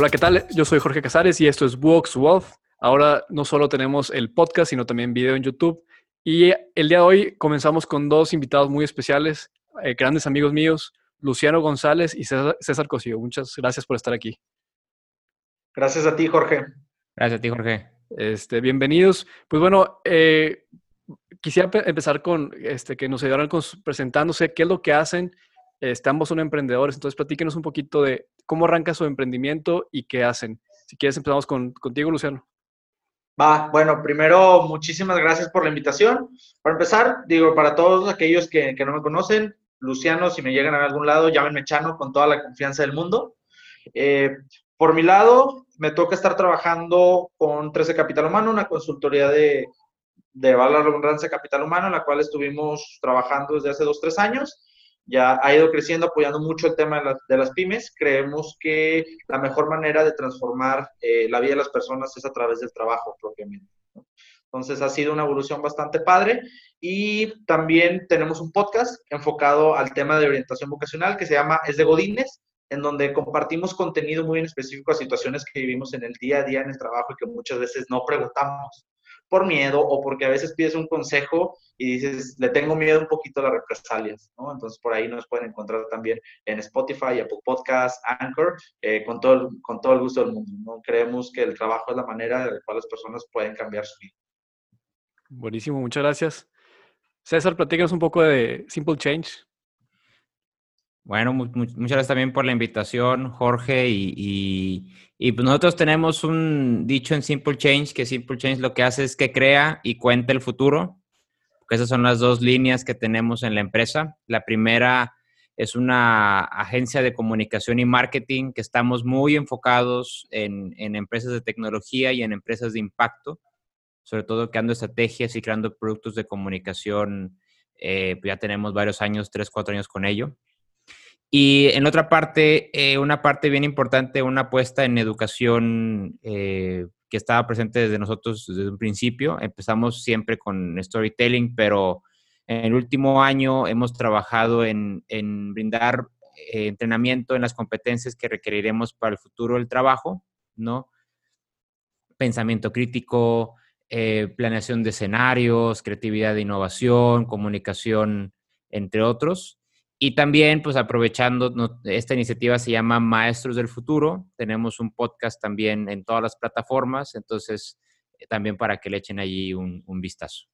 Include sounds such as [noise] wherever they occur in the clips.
Hola, ¿qué tal? Yo soy Jorge Casares y esto es Vox Wealth. Ahora no solo tenemos el podcast, sino también video en YouTube. Y el día de hoy comenzamos con dos invitados muy especiales, eh, grandes amigos míos, Luciano González y César, César Cosío. Muchas gracias por estar aquí. Gracias a ti, Jorge. Gracias a ti, Jorge. Este, bienvenidos. Pues bueno, eh, quisiera empezar con este, que nos ayudaran con, presentándose, qué es lo que hacen. Ambos son emprendedores, entonces platíquenos un poquito de cómo arranca su emprendimiento y qué hacen. Si quieres, empezamos con, contigo, Luciano. Va, bueno, primero, muchísimas gracias por la invitación. Para empezar, digo, para todos aquellos que, que no me conocen, Luciano, si me llegan a algún lado, llámenme Chano con toda la confianza del mundo. Eh, por mi lado, me toca estar trabajando con 13 Capital Humano, una consultoría de, de la redundancia capital humano, en la cual estuvimos trabajando desde hace dos, tres años. Ya ha ido creciendo, apoyando mucho el tema de, las pymes. Creemos que la mejor manera de transformar eh, la vida de las personas es a través del trabajo propiamente. Entonces ha sido una evolución bastante padre y también tenemos un podcast enfocado al tema de orientación vocacional que se llama Es de Godines, en donde compartimos contenido muy en específico a situaciones que vivimos en el día a día en el trabajo y que muchas veces no preguntamos por miedo o porque a veces pides un consejo y dices, le tengo miedo un poquito a las represalias, ¿no? Entonces por ahí nos pueden encontrar también en Spotify, Apple Podcasts, Anchor, eh, con, todo el, con todo el gusto del mundo, ¿no? Creemos que el trabajo es la manera de la cual las personas pueden cambiar su vida. Buenísimo, muchas gracias. César, platícanos un poco de Simple Change. Bueno, muchas gracias también por la invitación, Jorge. Y, pues nosotros tenemos un dicho en Simple Change, que Simple Change lo que hace es que crea y cuenta el futuro. Porque esas son las dos líneas que tenemos en la empresa. La primera es una agencia de comunicación y marketing que estamos muy enfocados en, empresas de tecnología y en empresas de impacto, sobre todo creando estrategias y creando productos de comunicación. Eh, pues ya tenemos varios años, tres, cuatro años con ello. Y en otra parte, eh, una parte bien importante, una apuesta en educación eh, que estaba presente desde nosotros desde un principio. Empezamos siempre con storytelling, pero en el último año hemos trabajado en, en brindar eh, entrenamiento en las competencias que requeriremos para el futuro del trabajo, ¿no? Pensamiento crítico, planeación de escenarios, creatividad de innovación, comunicación, entre otros. Y también, pues aprovechando, esta iniciativa se llama Maestros del Futuro. Tenemos un podcast también en todas las plataformas, entonces eh, también para que le echen allí un, vistazo.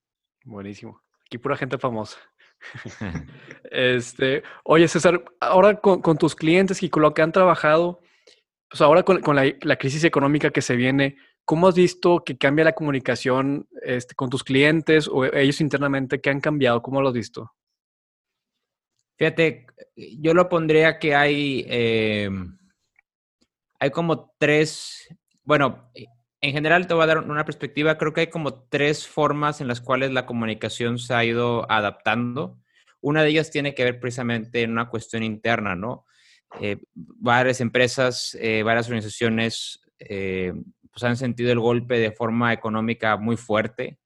Buenísimo. Aquí pura gente famosa. [laughs] [laughs] este, oye, César, ahora con, tus clientes y con lo que han trabajado, pues ahora con, la, crisis económica que se viene, ¿cómo has visto que cambia la comunicación este, con tus clientes o ellos internamente? ¿Qué han cambiado? ¿Cómo lo has visto? Fíjate, yo lo pondría que hay, eh, hay como tres, bueno, en general te voy a dar una perspectiva, creo que hay como tres formas en las cuales la comunicación se ha ido adaptando. Una de ellas tiene que ver precisamente en una cuestión interna, ¿no? Eh, varias empresas, eh, varias organizaciones pues han sentido el golpe de forma económica muy fuerte,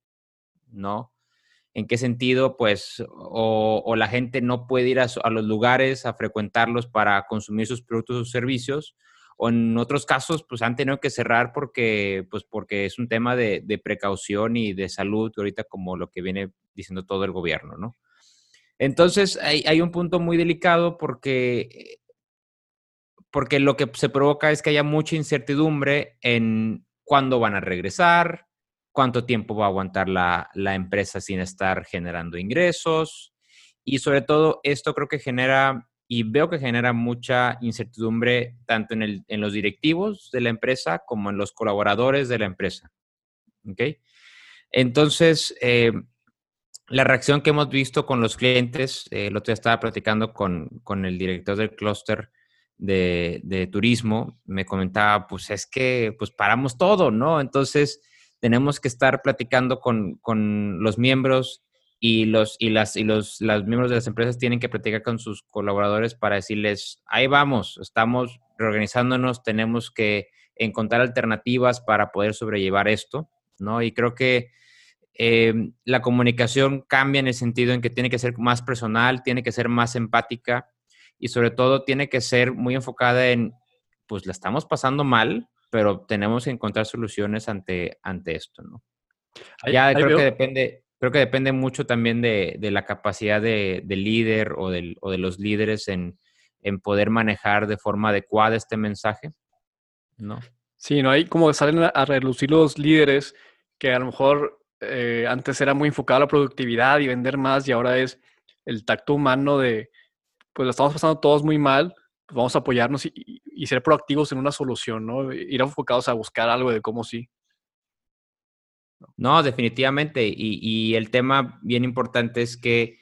¿no? ¿En qué sentido? Pues o, la gente no puede ir a, los lugares a frecuentarlos para consumir sus productos o servicios, o en otros casos, pues han tenido que cerrar porque, pues porque es un tema de, precaución y de salud, ahorita como lo que viene diciendo todo el gobierno, ¿no? Entonces, hay, hay un punto muy delicado porque, porque lo que se provoca es que haya mucha incertidumbre en cuándo van a regresar, cuánto tiempo va a aguantar la, empresa sin estar generando ingresos. Y sobre todo, esto creo que genera, y veo que genera mucha incertidumbre tanto en, los directivos de la empresa como en los colaboradores de la empresa. ¿Ok? Entonces, eh, la reacción que hemos visto con los clientes, eh, el otro día estaba platicando con, el director del clúster de, de, turismo, me comentaba, pues es que pues paramos todo, ¿no? Entonces, tenemos que estar platicando con, los miembros y los y las y los, miembros de las empresas tienen que platicar con sus colaboradores para decirles ahí vamos estamos reorganizándonos tenemos que encontrar alternativas para poder sobrellevar esto no y creo que eh, la comunicación cambia en el sentido en que tiene que ser más personal tiene que ser más empática y sobre todo tiene que ser muy enfocada en pues la estamos pasando mal, pero tenemos que encontrar soluciones ante, ante esto, ¿no? ya creo que depende, creo que depende mucho también de, la capacidad de, del líder o, del, o, de los líderes en, en, poder manejar de forma adecuada este mensaje, ¿no? Sí, ¿no? Hay como salen a relucir los líderes que a lo mejor eh, antes era muy enfocado a la productividad y vender más y ahora es el tacto humano de, pues lo estamos pasando todos muy mal, vamos a apoyarnos y, ser proactivos en una solución, ¿no? Ir enfocados a buscar algo de cómo sí. No, definitivamente. Y, el tema bien importante es que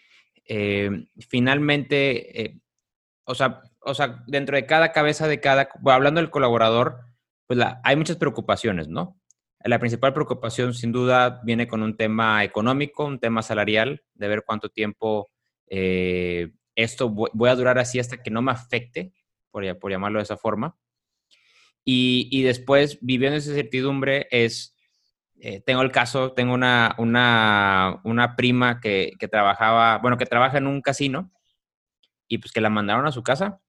eh, finalmente, eh, o, sea, o sea, dentro de cada cabeza de cada, hablando del colaborador, pues hay muchas preocupaciones, ¿no? La principal preocupación, sin duda, viene con un tema económico, un tema salarial, de ver cuánto tiempo eh, esto voy a durar así hasta que no me afecte, por, por llamarlo de esa forma. Y, y después, viviendo esa incertidumbre, es, eh, tengo el caso, tengo una, una, una prima que, que, trabajaba, bueno, que trabaja en un casino y pues que la mandaron a su casa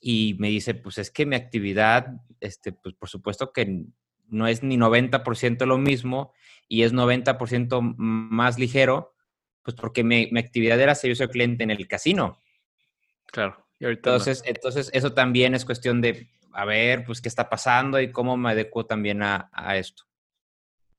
y me dice, pues es que mi actividad, este, pues por supuesto que no es ni 90% lo mismo y es 90% más ligero, pues porque mi, actividad era servicio al cliente en el casino. Claro. entonces, entonces, eso también es cuestión de, a ver, pues qué está pasando y cómo me adecuo también a, esto.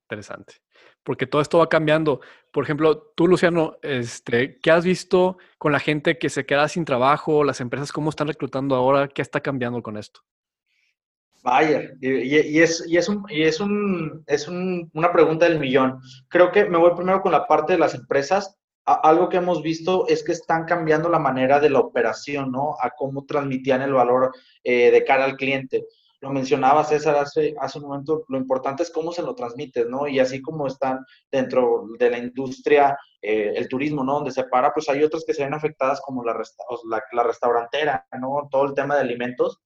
Interesante. Porque todo esto va cambiando. Por ejemplo, tú, Luciano, este, ¿qué has visto con la gente que se queda sin trabajo? Las empresas, ¿cómo están reclutando ahora? ¿Qué está cambiando con esto? Vaya, y, es, y es, un, y es, un, es un, una pregunta del millón. Creo que me voy primero con la parte de las empresas. algo que hemos visto es que están cambiando la manera de la operación, ¿no? A cómo transmitían el valor eh, de cara al cliente. Lo mencionaba César hace, hace un momento, lo importante es cómo se lo transmites, ¿no? Y así como están dentro de la industria, eh, el turismo, ¿no? Donde se para, pues hay otras que se ven afectadas como la, la, la restaurantera, ¿no? Todo el tema de alimentos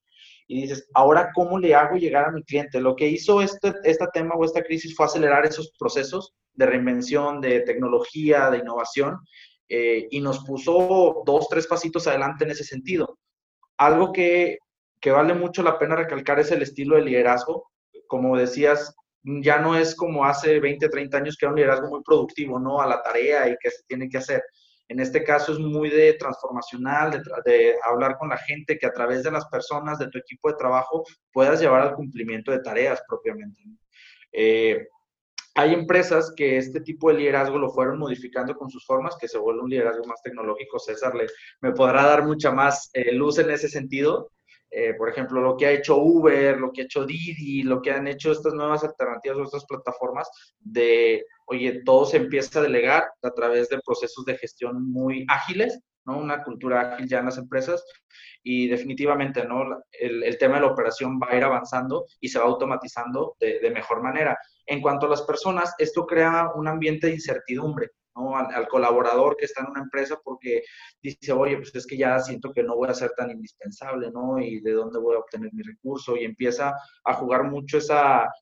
y dices, ahora, ¿cómo le hago llegar a mi cliente? Lo que hizo este, este tema o esta crisis fue acelerar esos procesos de reinvención, de tecnología, de innovación, eh, y nos puso dos, tres pasitos adelante en ese sentido. Algo que, que vale mucho la pena recalcar es el estilo de liderazgo. Como decías, ya no es como hace 20, 30 años que era un liderazgo muy productivo, ¿no? A la tarea y que se tiene que hacer. En este caso es muy de transformacional, de, hablar con la gente, que a través de las personas de tu equipo de trabajo puedas llevar al cumplimiento de tareas propiamente. Eh, hay empresas que este tipo de liderazgo lo fueron modificando con sus formas, que se vuelve un liderazgo más tecnológico. César le, me podrá dar mucha más eh, luz en ese sentido. Eh, por ejemplo, lo que ha hecho Uber, lo que ha hecho Didi, lo que han hecho estas nuevas alternativas o estas plataformas de oye, todo se empieza a delegar a través de procesos de gestión muy ágiles, ¿no? Una cultura ágil ya en las empresas y definitivamente, ¿no? El, el tema de la operación va a ir avanzando y se va automatizando de, de mejor manera. En cuanto a las personas, esto crea un ambiente de incertidumbre al, colaborador que está en una empresa porque dice, oye, pues es que ya siento que no voy a ser tan indispensable, ¿no? Y de dónde voy a obtener mi recurso y empieza a jugar mucho ese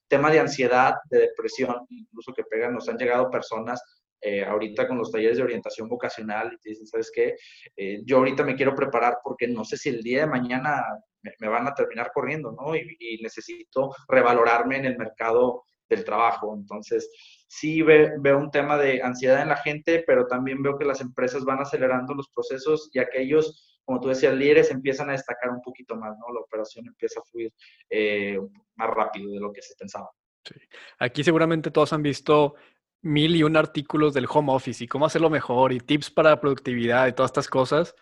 tema de ansiedad, de depresión, incluso que pegan, nos han llegado personas eh, ahorita con los talleres de orientación vocacional y te dicen, ¿sabes qué? Eh, yo ahorita me quiero preparar porque no sé si el día de mañana me, van a terminar corriendo, ¿no? Y, y, necesito revalorarme en el mercado del trabajo. Entonces, sí veo un tema de ansiedad en la gente, pero también veo que las empresas van acelerando los procesos y aquellos, como tú decías, líderes empiezan a destacar un poquito más, ¿no? La operación empieza a fluir eh, más rápido de lo que se pensaba. Sí. Aquí seguramente todos han visto mil y un artículos del home office y cómo hacerlo mejor y tips para productividad y todas estas cosas.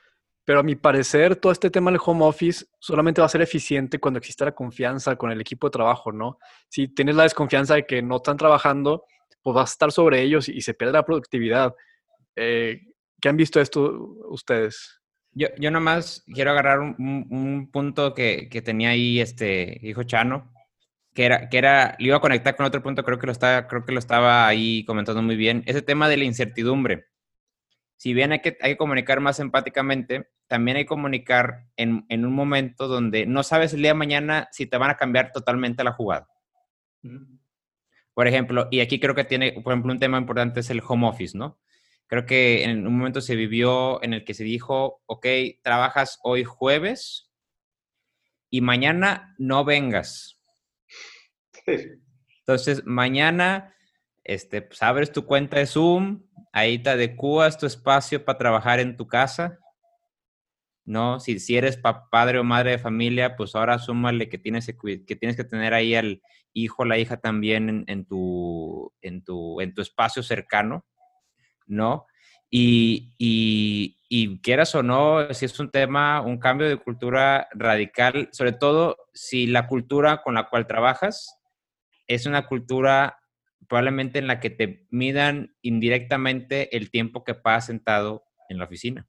Pero a mi parecer, todo este tema del home office solamente va a ser eficiente cuando exista la confianza con el equipo de trabajo, ¿no? Si tienes la desconfianza de que no están trabajando, pues vas a estar sobre ellos y, se pierde la productividad. Eh, ¿Qué han visto esto ustedes? Yo, yo nomás quiero agarrar un, punto que, que, tenía ahí este hijo Chano, que era, que era, le iba a conectar con otro punto, creo que lo estaba, creo que lo estaba ahí comentando muy bien, ese tema de la incertidumbre si bien hay que, hay que comunicar más empáticamente, también hay que comunicar en, en, un momento donde no sabes el día de mañana si te van a cambiar totalmente la jugada. Por ejemplo, y aquí creo que tiene, por ejemplo, un tema importante es el home office, ¿no? Creo que en un momento se vivió en el que se dijo, ok, trabajas hoy jueves y mañana no vengas. Entonces, mañana, este, pues abres tu cuenta de Zoom, ahí te adecuas tu espacio para trabajar en tu casa, ¿no? Si, si eres padre o madre de familia, pues ahora súmale que tienes que, tienes que tener ahí al hijo la hija también en, tu, en, tu, en tu espacio cercano, ¿no? Y, y, y, quieras o no, si es un tema, un cambio de cultura radical, sobre todo si la cultura con la cual trabajas es una cultura probablemente en la que te midan indirectamente el tiempo que pasas sentado en la oficina.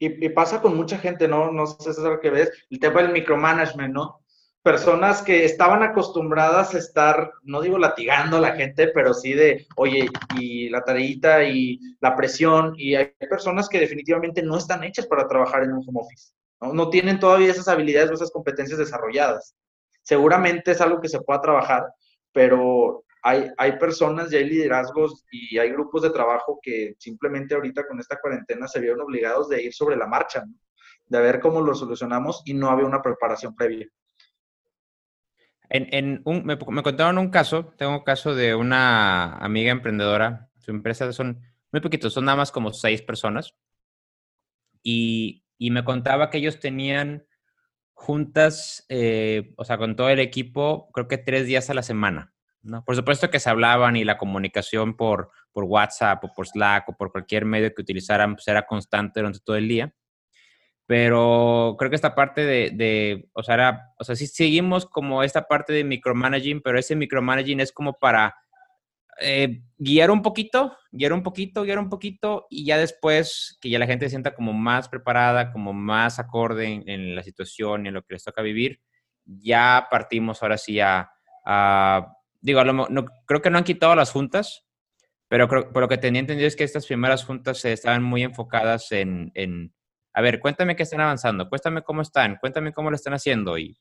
Y, pasa con mucha gente, ¿no? No sé lo que ves, el tema del micromanagement, ¿no? Personas que estaban acostumbradas a estar, no digo latigando a la gente, pero sí de, oye, y la tareita y la presión, y hay personas que definitivamente no están hechas para trabajar en un home office, ¿no? No tienen todavía esas habilidades o esas competencias desarrolladas. Seguramente es algo que se pueda trabajar, pero hay, hay personas y hay liderazgos y hay grupos de trabajo que simplemente ahorita con esta cuarentena se vieron obligados de ir sobre la marcha, de ver cómo lo solucionamos y no había una preparación previa. En, un, me, me, contaron un caso, tengo un caso de una amiga emprendedora, su empresa son muy poquitos, son nada más como seis personas, y, y me contaba que ellos tenían juntas, eh, o sea, con todo el equipo, creo que tres días a la semana. ¿No? Por supuesto que se hablaban y la comunicación por, por WhatsApp o por Slack o por cualquier medio que utilizaran pues era constante durante todo el día. Pero creo que esta parte de, de o sea, era, o sea, sí seguimos como esta parte de micromanaging, pero ese micromanaging es como para eh, guiar un poquito, guiar un poquito, guiar un poquito y ya después que ya la gente se sienta como más preparada, como más acorde en, la situación y en lo que les toca vivir, ya partimos ahora sí a, digo, no, creo que no han quitado las juntas, pero por lo que tenía entendido es que estas primeras juntas se estaban muy enfocadas en, en, a ver, cuéntame qué están avanzando, cuéntame cómo están, cuéntame cómo lo están haciendo y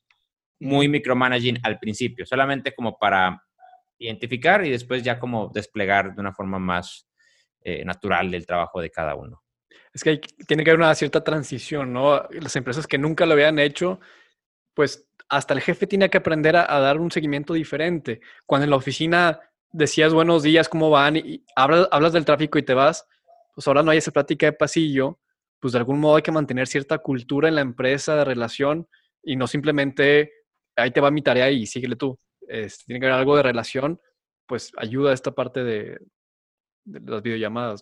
muy micromanaging al principio, solamente como para identificar y después ya como desplegar de una forma más eh, natural el trabajo de cada uno. Es que tiene que haber una cierta transición, ¿no? Las empresas que nunca lo habían hecho, pues hasta el jefe tiene que aprender a, dar un seguimiento diferente. Cuando en la oficina decías buenos días, ¿cómo van? Y hablas, hablas del tráfico y te vas, pues ahora no hay esa plática de pasillo, pues de algún modo hay que mantener cierta cultura en la empresa de relación y no simplemente ahí te va mi tarea y síguele tú. Este, tiene que haber algo de relación, pues ayuda a esta parte de, las videollamadas.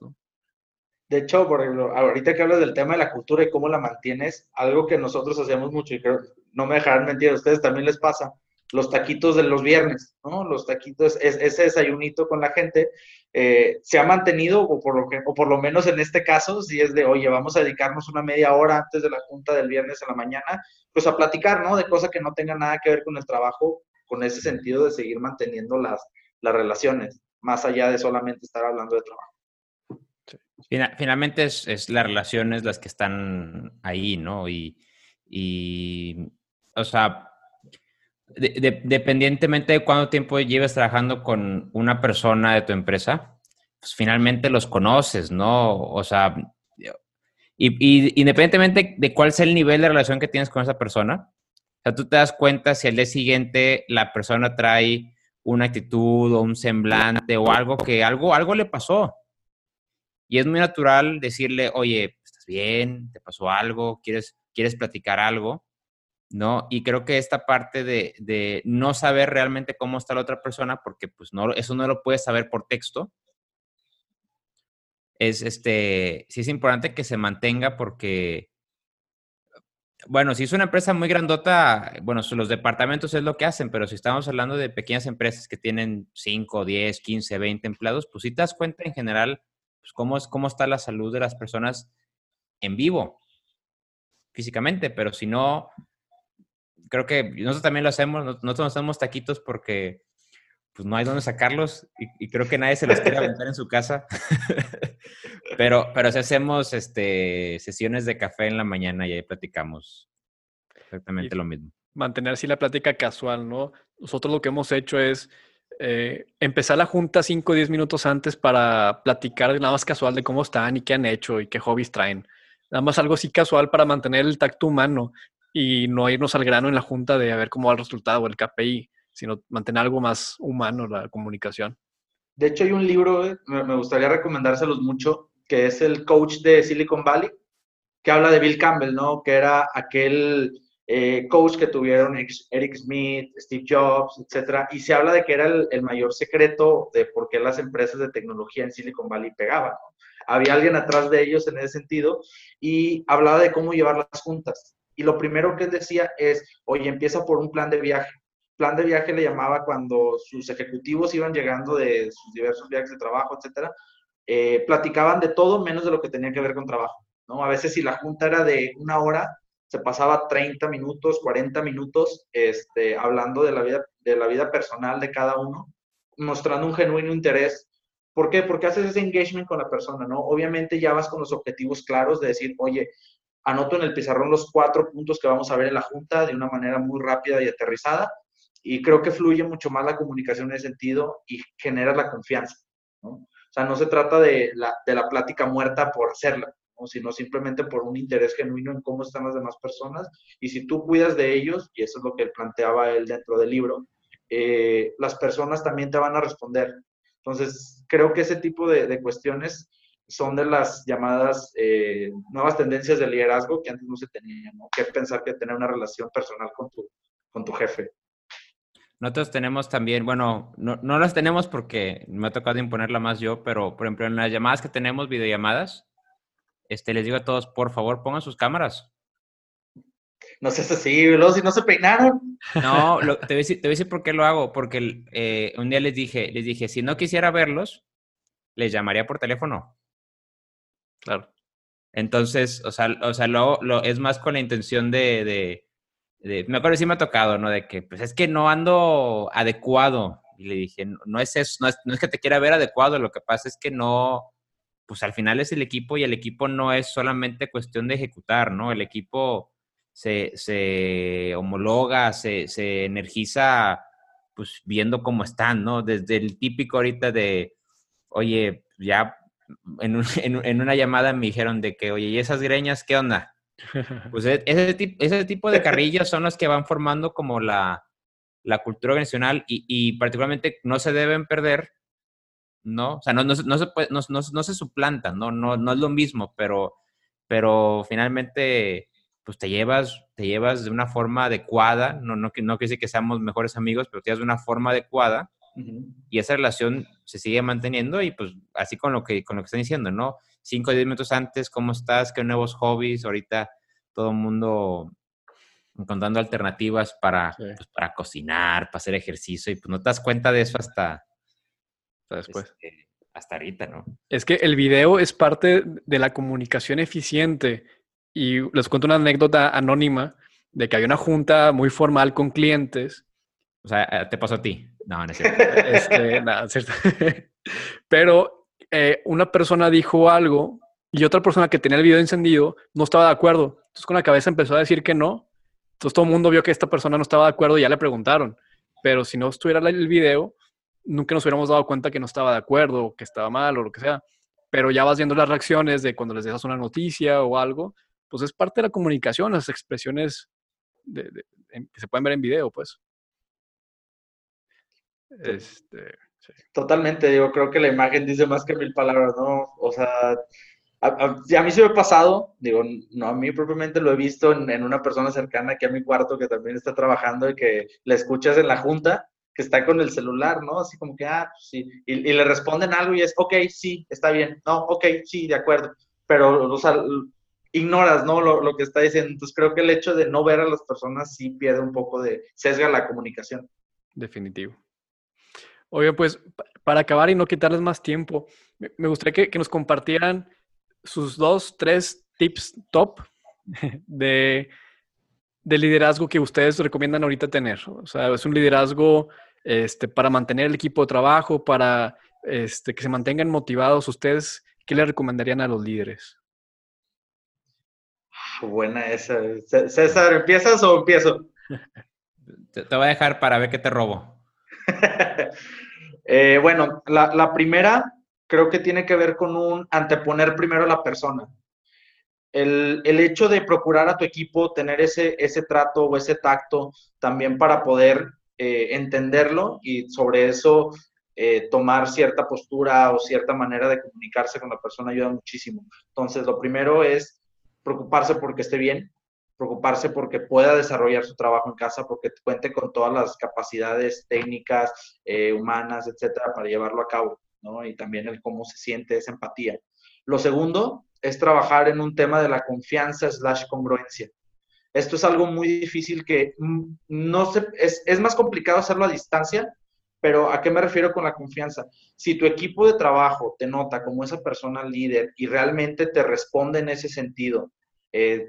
De hecho, por ejemplo, ahorita que hablas del tema de la cultura y cómo la mantienes, algo que nosotros hacemos mucho y creo, no me dejarán mentir, a ustedes también les pasa, los taquitos de los viernes, ¿no? Los taquitos, ese desayunito con la gente, eh, se ha mantenido, o por, lo que, o por lo menos en este caso, si es de, oye, vamos a dedicarnos una media hora antes de la junta del viernes en la mañana, pues a platicar, ¿no? De cosas que no tengan nada que ver con el trabajo, con ese sentido de seguir manteniendo las, las relaciones, más allá de solamente estar hablando de trabajo. Finalmente es, es las relaciones las que están ahí, ¿no? Y o sea, dependientemente de cuánto tiempo lleves trabajando con una persona de tu empresa, pues finalmente los conoces, ¿no? O sea, y, independientemente de cuál sea el nivel de relación que tienes con esa persona, sea, tú te das cuenta si al día siguiente la persona trae una actitud o un semblante o algo que algo, algo le pasó. Y es muy natural decirle, oye, ¿estás bien? ¿Te pasó algo? ¿Quieres, quieres platicar algo? ¿No? Y creo que esta parte de, de no saber realmente cómo está la otra persona, porque pues no, eso no lo puedes saber por texto, es este, sí es importante que se mantenga porque bueno, si es una empresa muy grandota, bueno, los departamentos es lo que hacen, pero si estamos hablando de pequeñas empresas que tienen 5, 10, 15, 20 empleados, pues si te das cuenta en general, pues cómo, es, cómo está la salud de las personas en vivo, físicamente, pero si no, creo que nosotros también lo hacemos, nosotros nos hacemos taquitos porque pues no hay dónde sacarlos y, creo que nadie se los quiere aventar en su casa. [laughs] pero, pero si hacemos este, sesiones de café en la mañana y ahí platicamos exactamente lo mismo. Mantener así la plática casual, ¿no? Nosotros lo que hemos hecho es eh, empezar la junta 5 o 10 minutos antes para platicar nada más casual de cómo están y qué han hecho y qué hobbies traen. Nada más algo así casual para mantener el tacto humano y no irnos al grano en la junta de a ver cómo va el resultado o el KPI, sino mantener algo más humano la comunicación. De hecho, hay un libro, me gustaría recomendárselos mucho, que es el coach de Silicon Valley, que habla de Bill Campbell, ¿no? Que era aquel eh, coach que tuvieron Eric Smith, Steve Jobs, etcétera, y se habla de que era el, mayor secreto de por qué las empresas de tecnología en Silicon Valley pegaban. Había alguien atrás de ellos en ese sentido y hablaba de cómo llevar las juntas. Y lo primero que decía es, oye, empieza por un plan de viaje. Plan de viaje le llamaba cuando sus ejecutivos iban llegando de sus diversos viajes de trabajo, etcétera, eh, platicaban de todo menos de lo que tenía que ver con trabajo. ¿no? A veces si la junta era de una hora, se pasaba 30 minutos, 40 minutos este, hablando de la, vida, de la vida personal de cada uno, mostrando un genuino interés. ¿Por qué? Porque haces ese engagement con la persona, ¿no? Obviamente ya vas con los objetivos claros de decir, oye, anoto en el pizarrón los cuatro puntos que vamos a ver en la junta de una manera muy rápida y aterrizada. Y creo que fluye mucho más la comunicación en ese sentido y genera la confianza, ¿no? O sea, no se trata de la, de la plática muerta por hacerla, sino simplemente por un interés genuino en cómo están las demás personas. Y si tú cuidas de ellos, y eso es lo que planteaba él dentro del libro, eh, las personas también te van a responder. Entonces, creo que ese tipo de, cuestiones son de las llamadas eh, nuevas tendencias de liderazgo que antes no se tenían, ¿no? Que pensar que tener una relación personal con tu, con tu jefe. Nosotros tenemos también, bueno, no, no las tenemos porque me ha tocado imponerla más yo, pero por ejemplo en las llamadas que tenemos, videollamadas, este, les digo a todos, por favor, pongan sus cámaras. No seas así, luego si no se peinaron. No, te, voy a decir, por qué lo hago. Porque eh, un día les dije, les dije, si no quisiera verlos, les llamaría por teléfono. Claro. Entonces, o sea, o sea lo, es más con la intención de, me acuerdo sí me ha tocado, ¿no? De que, pues es que no ando adecuado. Y le dije, no, es eso, no es, no es que te quiera ver adecuado, lo que pasa es que no, pues al final es el equipo y el equipo no es solamente cuestión de ejecutar, ¿no? El equipo se, homologa, se, energiza, pues viendo cómo están, ¿no? Desde el típico ahorita de, oye, ya [laughs] en, en, una llamada me dijeron de que, oye, ¿y esas greñas qué onda? [laughs] Pues e, ese, ese tipo de carrillas son los que van formando como la, la cultura organizacional y, y particularmente no se deben perder ¿no? O sea, no, no, no se, puede, no, no, se suplanta, ¿no? No, no es lo mismo, pero, pero finalmente, pues te llevas, te llevas de una forma adecuada, no, no, no quiere decir que seamos mejores amigos, pero te llevas de una forma adecuada y esa relación se sigue manteniendo y pues así con lo que, con lo que están diciendo, ¿no? Cinco o diez minutos antes, ¿cómo estás? ¿Qué nuevos hobbies? Ahorita todo el mundo encontrando alternativas para, pues, para cocinar, para hacer ejercicio y pues no te das cuenta de eso hasta, después. Este, hasta ahorita, ¿no? Es que el video es parte de la comunicación eficiente. Y les cuento una anécdota anónima de que había una junta muy formal con clientes. O sea, eh, te pasó a ti. No, no es cierto. [laughs] Este, es cierto. [laughs] Pero eh, una persona dijo algo y otra persona que tenía el video encendido no estaba de acuerdo. Entonces con la cabeza empezó a decir que no. Entonces todo el mundo vio que esta persona no estaba de acuerdo y ya le preguntaron. Pero si no estuviera el video, nunca nos hubiéramos dado cuenta que no estaba de acuerdo, o que estaba mal o lo que sea. Pero ya vas viendo las reacciones de cuando les dejas una noticia o algo, pues es parte de la comunicación, las expresiones que se pueden ver en video, pues. Este, Totalmente, digo, creo que la imagen dice más que mil palabras, ¿no? O sea, a, mí se me ha pasado, digo, no a mí propiamente lo he visto en, en, una persona cercana aquí a mi cuarto que también está trabajando y que le escuchas en la junta que está con el celular, ¿no? Así como que, ah, pues sí, y, le responden algo y es, ok, sí, está bien, no, ok, sí, de acuerdo, pero, o sea, ignoras, ¿no? Lo, lo, que está diciendo. Entonces creo que el hecho de no ver a las personas sí pierde un poco de, sesga la comunicación. Definitivo. Oye, pues para acabar y no quitarles más tiempo, me gustaría que, que nos compartieran sus dos, tres tips top [laughs] de, de liderazgo que ustedes recomiendan ahorita tener. O sea, es un liderazgo este, para mantener el equipo de trabajo, para este, que se mantengan motivados, ¿ustedes qué le recomendarían a los líderes? Buena esa. César, ¿empiezas o empiezo? [laughs] Te, voy a dejar para ver qué te robo. [laughs] Eh, bueno, la, primera creo que tiene que ver con un anteponer primero a la persona. el, hecho de procurar a tu equipo tener ese, trato o ese tacto también para poder eh, entenderlo y sobre eso eh, tomar cierta postura o cierta manera de comunicarse con la persona ayuda muchísimo. Entonces, lo primero es preocuparse porque esté bien, preocuparse porque pueda desarrollar su trabajo en casa, porque cuente con todas las capacidades técnicas, eh, humanas, etcétera, para llevarlo a cabo, ¿no? Y también el cómo se siente esa empatía. Lo segundo es trabajar en un tema de la confianza slash congruencia. Esto es algo muy difícil que mm, no se, es, es más complicado hacerlo a distancia, pero ¿a qué me refiero con la confianza? Si tu equipo de trabajo te nota como esa persona líder y realmente te responde en ese sentido, eh,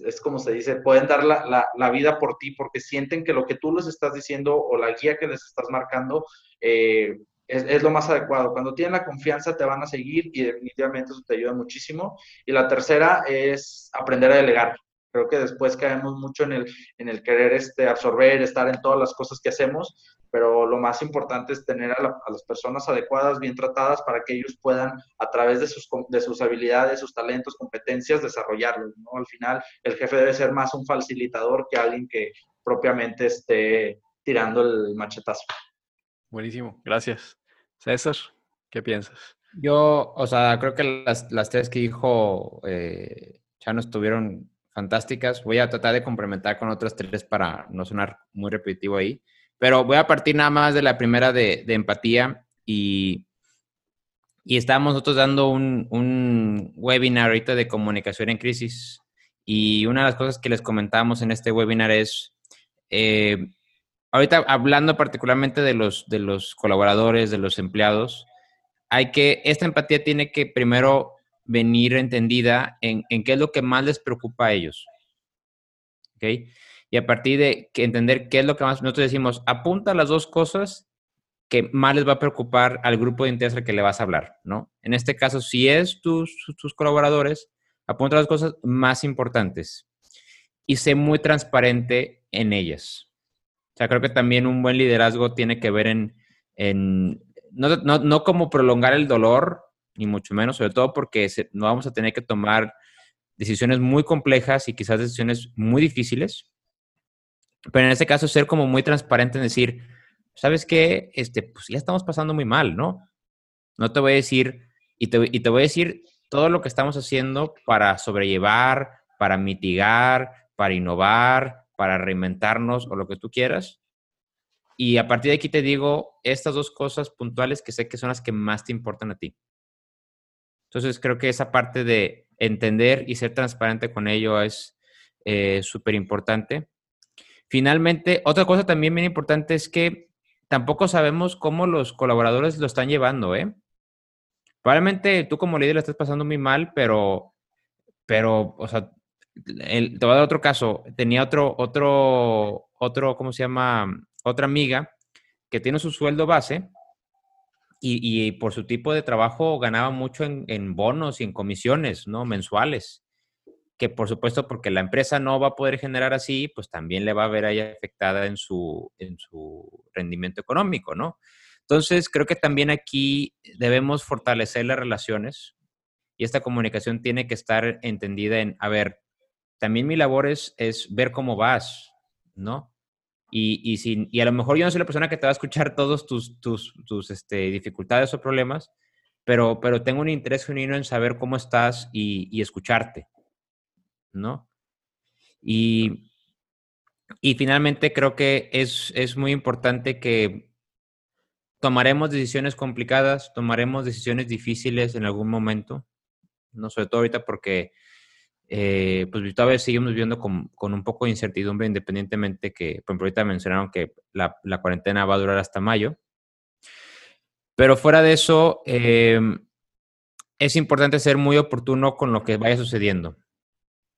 es como se dice, pueden dar la, la, vida por ti porque sienten que lo que tú les estás diciendo o la guía que les estás marcando eh, es, es, lo más adecuado. Cuando tienen la confianza te van a seguir y definitivamente eso te ayuda muchísimo. Y la tercera es aprender a delegar. Creo que después caemos mucho en el, en el querer este, absorber, estar en todas las cosas que hacemos, pero lo más importante es tener a, las personas adecuadas, bien tratadas, para que ellos puedan, a través de sus, de sus habilidades, sus talentos, competencias, desarrollarlos. ¿no? Al final, el jefe debe ser más un facilitador que alguien que propiamente esté tirando el machetazo. Buenísimo, gracias. César, ¿qué piensas? Yo, o sea, creo que las, las tres que dijo eh, Chano estuvieron fantásticas. Voy a tratar de complementar con otras tres para no sonar muy repetitivo ahí. Pero voy a partir nada más de la primera de, empatía y, y estábamos nosotros dando un, un, webinar ahorita de comunicación en crisis y una de las cosas que les comentábamos en este webinar es, eh, ahorita hablando particularmente de los, de los colaboradores, de los empleados, hay que, esta empatía tiene que primero venir entendida en, en qué es lo que más les preocupa a ellos. ¿Ok? y a partir de entender qué es lo que más nosotros decimos, apunta las dos cosas que más les va a preocupar al grupo de interés al que le vas a hablar, ¿no? En este caso, si es tus, tus colaboradores, apunta las cosas más importantes y sé muy transparente en ellas. O sea, creo que también un buen liderazgo tiene que ver en, en no, no, no como prolongar el dolor, ni mucho menos, sobre todo porque no vamos a tener que tomar decisiones muy complejas y quizás decisiones muy difíciles, pero en este caso, ser como muy transparente en decir, ¿sabes qué? Este, pues ya estamos pasando muy mal, ¿no? No te voy a decir, y te, y te voy a decir todo lo que estamos haciendo para sobrellevar, para mitigar, para innovar, para reinventarnos o lo que tú quieras. Y a partir de aquí te digo estas dos cosas puntuales que sé que son las que más te importan a ti. Entonces creo que esa parte de entender y ser transparente con ello es eh, súper importante. Finalmente, otra cosa también bien importante es que tampoco sabemos cómo los colaboradores lo están llevando, ¿eh? Probablemente tú como líder lo estás pasando muy mal, pero, pero, o sea, te voy a dar otro caso. Tenía otro, otro, otro, ¿cómo se llama? Otra amiga que tiene su sueldo base y, por su tipo de trabajo ganaba mucho en, en bonos y en comisiones, ¿no? Mensuales que por supuesto porque la empresa no va a poder generar así, pues también le va a ver ahí afectada en su, en su rendimiento económico, ¿no? Entonces, creo que también aquí debemos fortalecer las relaciones y esta comunicación tiene que estar entendida en, a ver, también mi labor es, ver cómo vas, ¿no? Y, y, si, y a lo mejor yo no soy la persona que te va a escuchar todos tus, tus, tus este, dificultades o problemas, pero, pero tengo un interés genuino en saber cómo estás y, y escucharte. ¿no? Y, y finalmente creo que es, es muy importante que tomaremos decisiones complicadas, tomaremos decisiones difíciles en algún momento, no sobre todo ahorita porque eh, pues todavía seguimos viviendo con, con, un poco de incertidumbre independientemente que, por ejemplo, ahorita mencionaron que la, la, cuarentena va a durar hasta mayo. Pero fuera de eso, eh, es importante ser muy oportuno con lo que vaya sucediendo.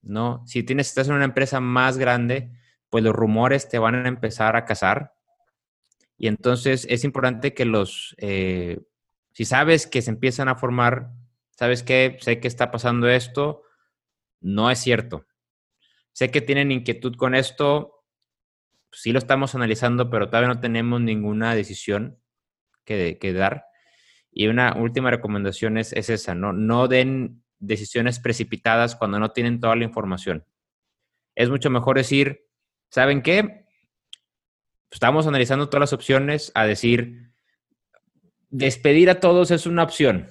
¿no? Si tienes, estás en una empresa más grande, pues los rumores te van a empezar a cazar. Y entonces es importante que los, eh, si sabes que se empiezan a formar, sabes que sé que está pasando esto, no es cierto. Sé que tienen inquietud con esto, sí lo estamos analizando, pero todavía no tenemos ninguna decisión que, dar. Y una última recomendación es, es esa, ¿no? No den decisiones precipitadas cuando no tienen toda la información. Es mucho mejor decir, ¿saben qué? Estamos analizando todas las opciones a decir, despedir a todos es una opción.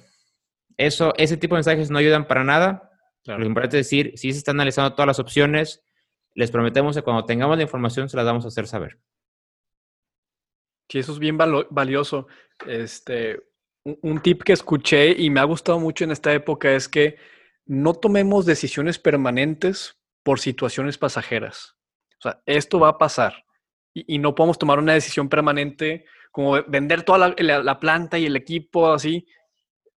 Eso, ese tipo de mensajes no ayudan para nada. Lo importante es decir, si se están analizando todas las opciones, les prometemos que cuando tengamos la información se las vamos a hacer saber. Sí, eso es bien valioso. Este, un tip que escuché y me ha gustado mucho en esta época es que no tomemos decisiones permanentes por situaciones pasajeras. O sea, esto va a pasar y, no podemos tomar una decisión permanente como vender toda la, planta y el equipo así,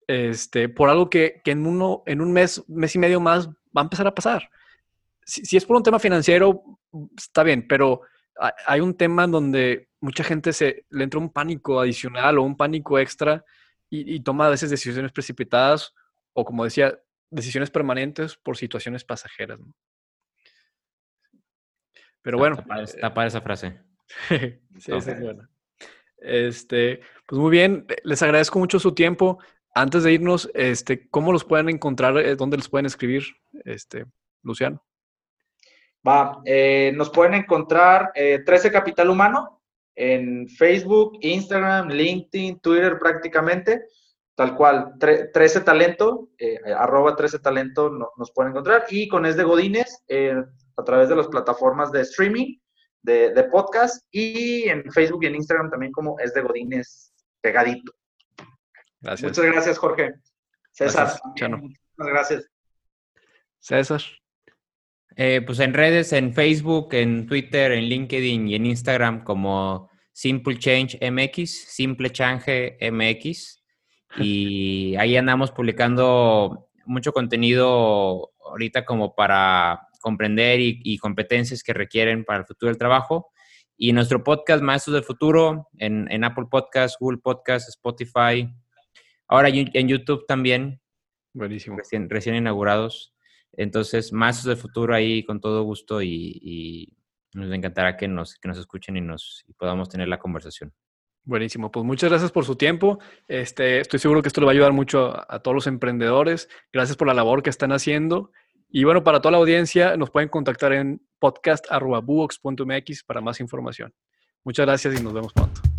este, por algo que, en, uno, en un mes, mes y medio más va a empezar a pasar. Si, es por un tema financiero, está bien, pero hay un tema en donde mucha gente se le entra un pánico adicional o un pánico extra y, toma a veces decisiones precipitadas o, como decía, decisiones permanentes por situaciones pasajeras. Pero bueno. Está para, esa frase. [laughs] sí, es buena. Este, pues muy bien, les agradezco mucho su tiempo. Antes de irnos, este, ¿cómo los pueden encontrar? Eh, ¿Dónde los pueden escribir, este, Luciano? Va, eh, nos pueden encontrar 13 eh, Capital Humano en Facebook, Instagram, LinkedIn, Twitter prácticamente, tal cual, 13 Talento, arroba 13 Talento nos pueden encontrar y con Es de Godines a través de las plataformas de streaming de, podcast y en Facebook y en Instagram también como es de Godines pegadito. Gracias. Muchas gracias, Jorge. César. Muchas gracias. César. Eh, pues en redes, en Facebook, en Twitter, en LinkedIn y en Instagram como Simple Change MX, Simple Change MX. Y [laughs] ahí andamos publicando mucho contenido ahorita como para comprender y, competencias que requieren para el futuro del trabajo. Y nuestro podcast Maestros del Futuro en, Apple Podcast, Google Podcast, Spotify, ahora en YouTube también. Buenísimo. Recién, inaugurados. Entonces, Maestros del Futuro ahí con todo gusto y, nos encantará que nos, que nos escuchen y, nos, podamos tener la conversación. Buenísimo, pues muchas gracias por su tiempo. Este, estoy seguro que esto le va a ayudar mucho a, a todos los emprendedores. Gracias por la labor que están haciendo y bueno, para toda la audiencia, nos pueden contactar en podcast.buox.mx para más información. Muchas gracias y nos vemos pronto.